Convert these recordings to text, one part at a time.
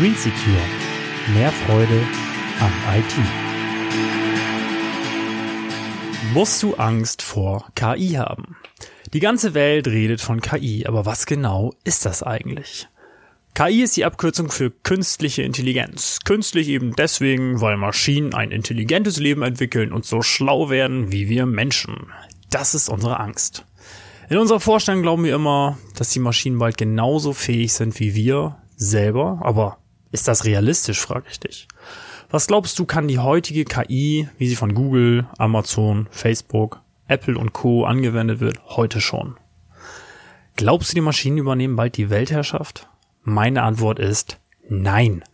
Green Secure. Mehr Freude am IT. Musst du Angst vor KI haben? Die ganze Welt redet von KI, aber was genau ist das eigentlich? KI ist die Abkürzung für künstliche Intelligenz. Künstlich eben deswegen, weil Maschinen ein intelligentes Leben entwickeln und so schlau werden wie wir Menschen. Das ist unsere Angst. In unserer Vorstellung glauben wir immer, dass die Maschinen bald genauso fähig sind wie wir selber, aber ist das realistisch, frage ich dich. Was glaubst du, kann die heutige KI, wie sie von Google, Amazon, Facebook, Apple und Co. angewendet wird, heute schon? Glaubst du, die Maschinen übernehmen bald die Weltherrschaft? Meine Antwort ist nein.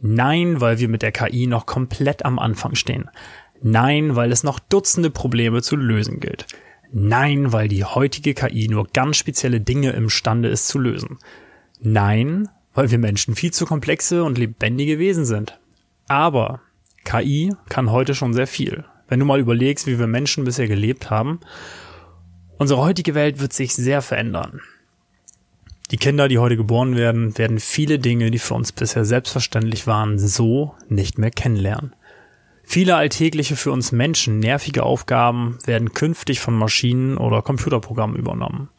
Nein, weil wir mit der KI noch komplett am Anfang stehen. Nein, weil es noch Dutzende Probleme zu lösen gilt. Nein, weil die heutige KI nur ganz spezielle Dinge imstande ist zu lösen. Nein, weil wir Menschen viel zu komplexe und lebendige Wesen sind. Aber KI kann heute schon sehr viel. Wenn du mal überlegst, wie wir Menschen bisher gelebt haben, unsere heutige Welt wird sich sehr verändern. Die Kinder, die heute geboren werden, werden viele Dinge, die für uns bisher selbstverständlich waren, so nicht mehr kennenlernen. Viele alltägliche für uns Menschen nervige Aufgaben werden künftig von Maschinen oder Computerprogrammen übernommen.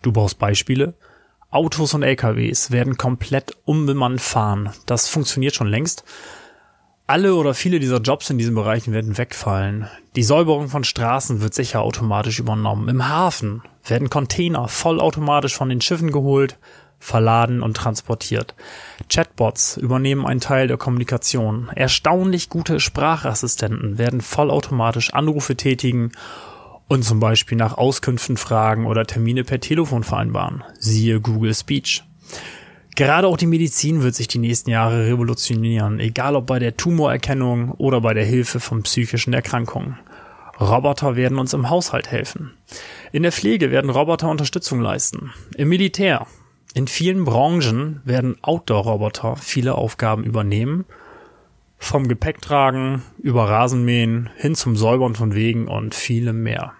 Du brauchst Beispiele? Autos und LKWs werden komplett unbemannt fahren. Das funktioniert schon längst. Alle oder viele dieser Jobs in diesen Bereichen werden wegfallen. Die Säuberung von Straßen wird sicher automatisch übernommen. Im Hafen werden Container vollautomatisch von den Schiffen geholt, verladen und transportiert. Chatbots übernehmen einen Teil der Kommunikation. Erstaunlich gute Sprachassistenten werden vollautomatisch Anrufe tätigen und zum Beispiel nach Auskünften fragen oder Termine per Telefon vereinbaren. Siehe Google Speech. Gerade auch die Medizin wird sich die nächsten Jahre revolutionieren, egal ob bei der Tumorerkennung oder bei der Hilfe von psychischen Erkrankungen. Roboter werden uns im Haushalt helfen. In der Pflege werden Roboter Unterstützung leisten. Im Militär. In vielen Branchen werden Outdoor-Roboter viele Aufgaben übernehmen. Vom Gepäcktragen über Rasenmähen hin zum Säubern von Wegen und vielem mehr.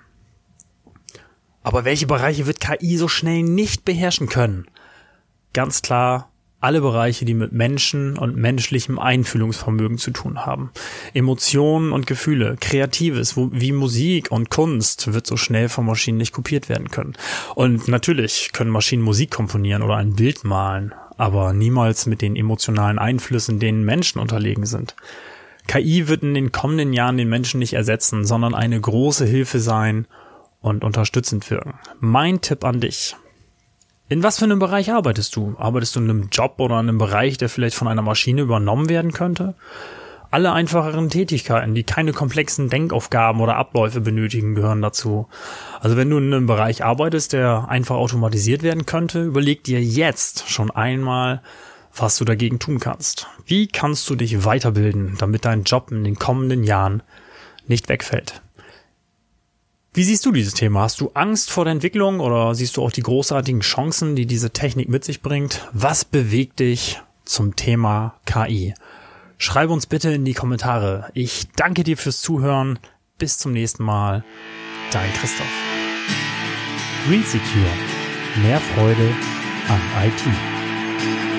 Aber welche Bereiche wird KI so schnell nicht beherrschen können? Ganz klar alle Bereiche, die mit Menschen und menschlichem Einfühlungsvermögen zu tun haben. Emotionen und Gefühle, Kreatives wie Musik und Kunst wird so schnell von Maschinen nicht kopiert werden können. Und natürlich können Maschinen Musik komponieren oder ein Bild malen, aber niemals mit den emotionalen Einflüssen, denen Menschen unterlegen sind. KI wird in den kommenden Jahren den Menschen nicht ersetzen, sondern eine große Hilfe sein und unterstützend wirken. Mein Tipp an dich. In was für einem Bereich arbeitest du? Arbeitest du in einem Job oder in einem Bereich, der vielleicht von einer Maschine übernommen werden könnte? Alle einfacheren Tätigkeiten, die keine komplexen Denkaufgaben oder Abläufe benötigen, gehören dazu. Also wenn du in einem Bereich arbeitest, der einfach automatisiert werden könnte, überleg dir jetzt schon einmal, was du dagegen tun kannst. Wie kannst du dich weiterbilden, damit dein Job in den kommenden Jahren nicht wegfällt? Wie siehst du dieses Thema? Hast du Angst vor der Entwicklung oder siehst du auch die großartigen Chancen, die diese Technik mit sich bringt? Was bewegt dich zum Thema KI? Schreib uns bitte in die Kommentare. Ich danke dir fürs Zuhören. Bis zum nächsten Mal. Dein Christoph. Green Secure. Mehr Freude am IT.